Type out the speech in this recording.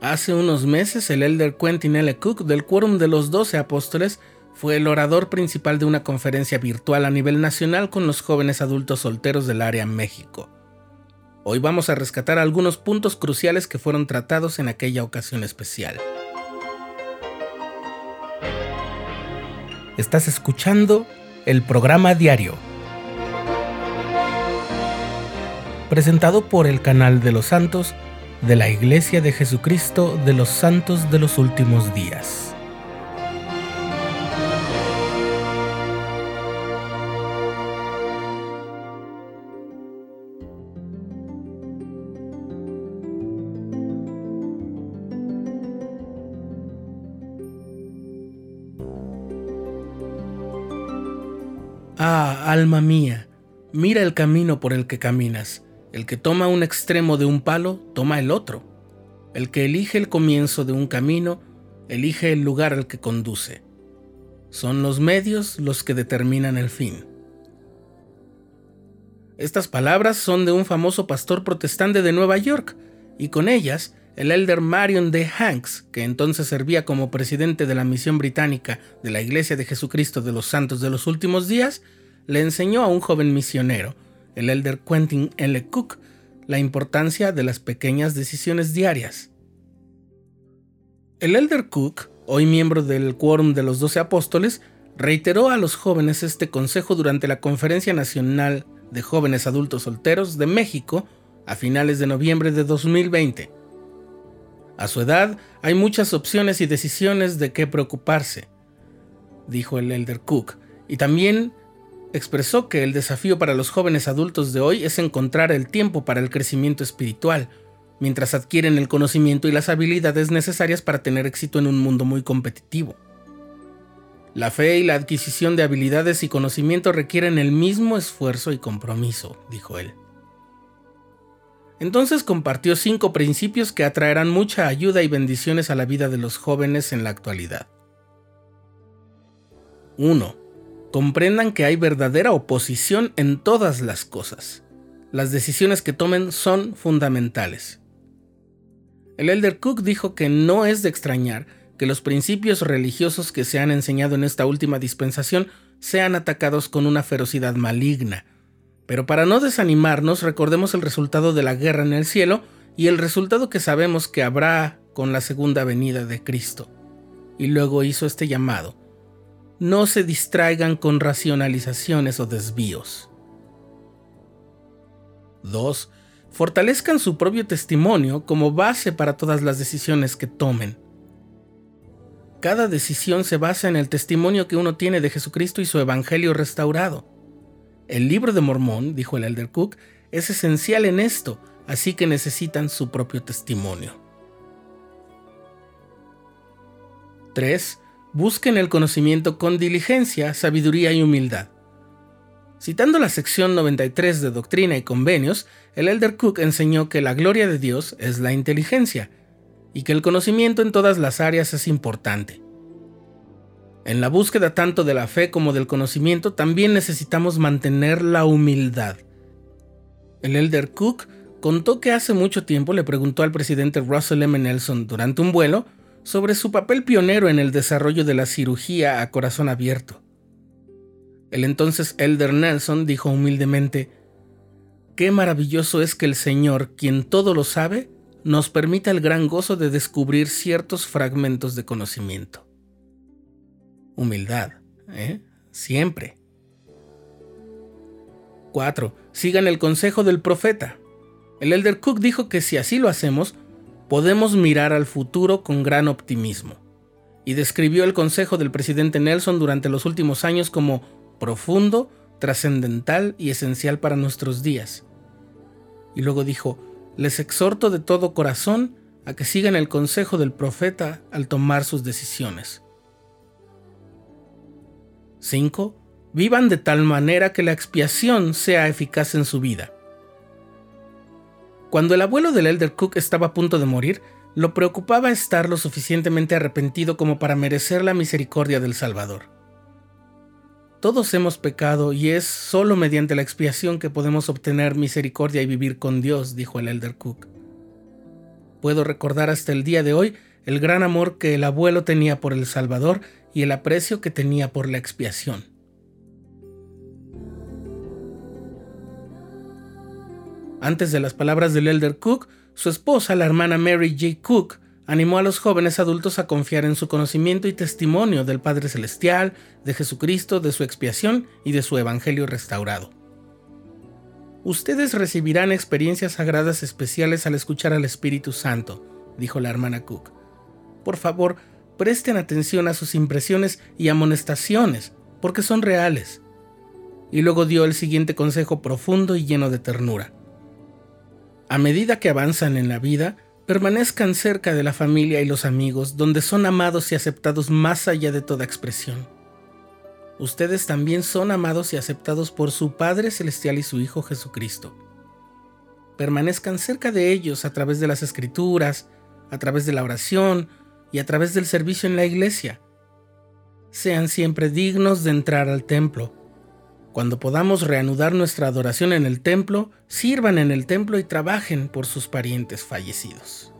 Hace unos meses el elder Quentin L. Cook del Quórum de los Doce Apóstoles fue el orador principal de una conferencia virtual a nivel nacional con los jóvenes adultos solteros del área México. Hoy vamos a rescatar algunos puntos cruciales que fueron tratados en aquella ocasión especial. Estás escuchando el programa diario, presentado por el canal de los santos de la Iglesia de Jesucristo de los Santos de los Últimos Días. Ah, alma mía, mira el camino por el que caminas. El que toma un extremo de un palo, toma el otro. El que elige el comienzo de un camino, elige el lugar al que conduce. Son los medios los que determinan el fin. Estas palabras son de un famoso pastor protestante de Nueva York, y con ellas el elder Marion D. Hanks, que entonces servía como presidente de la misión británica de la Iglesia de Jesucristo de los Santos de los Últimos Días, le enseñó a un joven misionero, el elder Quentin L. Cook, la importancia de las pequeñas decisiones diarias. El elder Cook, hoy miembro del Quórum de los Doce Apóstoles, reiteró a los jóvenes este consejo durante la Conferencia Nacional de Jóvenes Adultos Solteros de México a finales de noviembre de 2020. A su edad hay muchas opciones y decisiones de qué preocuparse, dijo el elder Cook, y también expresó que el desafío para los jóvenes adultos de hoy es encontrar el tiempo para el crecimiento espiritual, mientras adquieren el conocimiento y las habilidades necesarias para tener éxito en un mundo muy competitivo. La fe y la adquisición de habilidades y conocimiento requieren el mismo esfuerzo y compromiso, dijo él. Entonces compartió cinco principios que atraerán mucha ayuda y bendiciones a la vida de los jóvenes en la actualidad. 1. Comprendan que hay verdadera oposición en todas las cosas. Las decisiones que tomen son fundamentales. El elder Cook dijo que no es de extrañar que los principios religiosos que se han enseñado en esta última dispensación sean atacados con una ferocidad maligna, pero para no desanimarnos, recordemos el resultado de la guerra en el cielo y el resultado que sabemos que habrá con la segunda venida de Cristo. Y luego hizo este llamado. No se distraigan con racionalizaciones o desvíos. 2. Fortalezcan su propio testimonio como base para todas las decisiones que tomen. Cada decisión se basa en el testimonio que uno tiene de Jesucristo y su Evangelio restaurado. El libro de Mormón, dijo el Elder Cook, es esencial en esto, así que necesitan su propio testimonio. 3. Busquen el conocimiento con diligencia, sabiduría y humildad. Citando la sección 93 de Doctrina y Convenios, el Elder Cook enseñó que la gloria de Dios es la inteligencia y que el conocimiento en todas las áreas es importante. En la búsqueda tanto de la fe como del conocimiento también necesitamos mantener la humildad. El elder Cook contó que hace mucho tiempo le preguntó al presidente Russell M. Nelson durante un vuelo sobre su papel pionero en el desarrollo de la cirugía a corazón abierto. El entonces elder Nelson dijo humildemente, Qué maravilloso es que el Señor, quien todo lo sabe, nos permita el gran gozo de descubrir ciertos fragmentos de conocimiento humildad, ¿eh? siempre. 4. Sigan el consejo del profeta. El elder Cook dijo que si así lo hacemos, podemos mirar al futuro con gran optimismo, y describió el consejo del presidente Nelson durante los últimos años como profundo, trascendental y esencial para nuestros días. Y luego dijo, les exhorto de todo corazón a que sigan el consejo del profeta al tomar sus decisiones. 5. Vivan de tal manera que la expiación sea eficaz en su vida. Cuando el abuelo del Elder Cook estaba a punto de morir, lo preocupaba estar lo suficientemente arrepentido como para merecer la misericordia del Salvador. Todos hemos pecado y es solo mediante la expiación que podemos obtener misericordia y vivir con Dios, dijo el Elder Cook. Puedo recordar hasta el día de hoy el gran amor que el abuelo tenía por el Salvador y el aprecio que tenía por la expiación. Antes de las palabras del elder Cook, su esposa, la hermana Mary J. Cook, animó a los jóvenes adultos a confiar en su conocimiento y testimonio del Padre Celestial, de Jesucristo, de su expiación y de su Evangelio restaurado. Ustedes recibirán experiencias sagradas especiales al escuchar al Espíritu Santo, dijo la hermana Cook. Por favor, presten atención a sus impresiones y amonestaciones, porque son reales. Y luego dio el siguiente consejo profundo y lleno de ternura. A medida que avanzan en la vida, permanezcan cerca de la familia y los amigos, donde son amados y aceptados más allá de toda expresión. Ustedes también son amados y aceptados por su Padre Celestial y su Hijo Jesucristo. Permanezcan cerca de ellos a través de las escrituras, a través de la oración y a través del servicio en la iglesia. Sean siempre dignos de entrar al templo. Cuando podamos reanudar nuestra adoración en el templo, sirvan en el templo y trabajen por sus parientes fallecidos.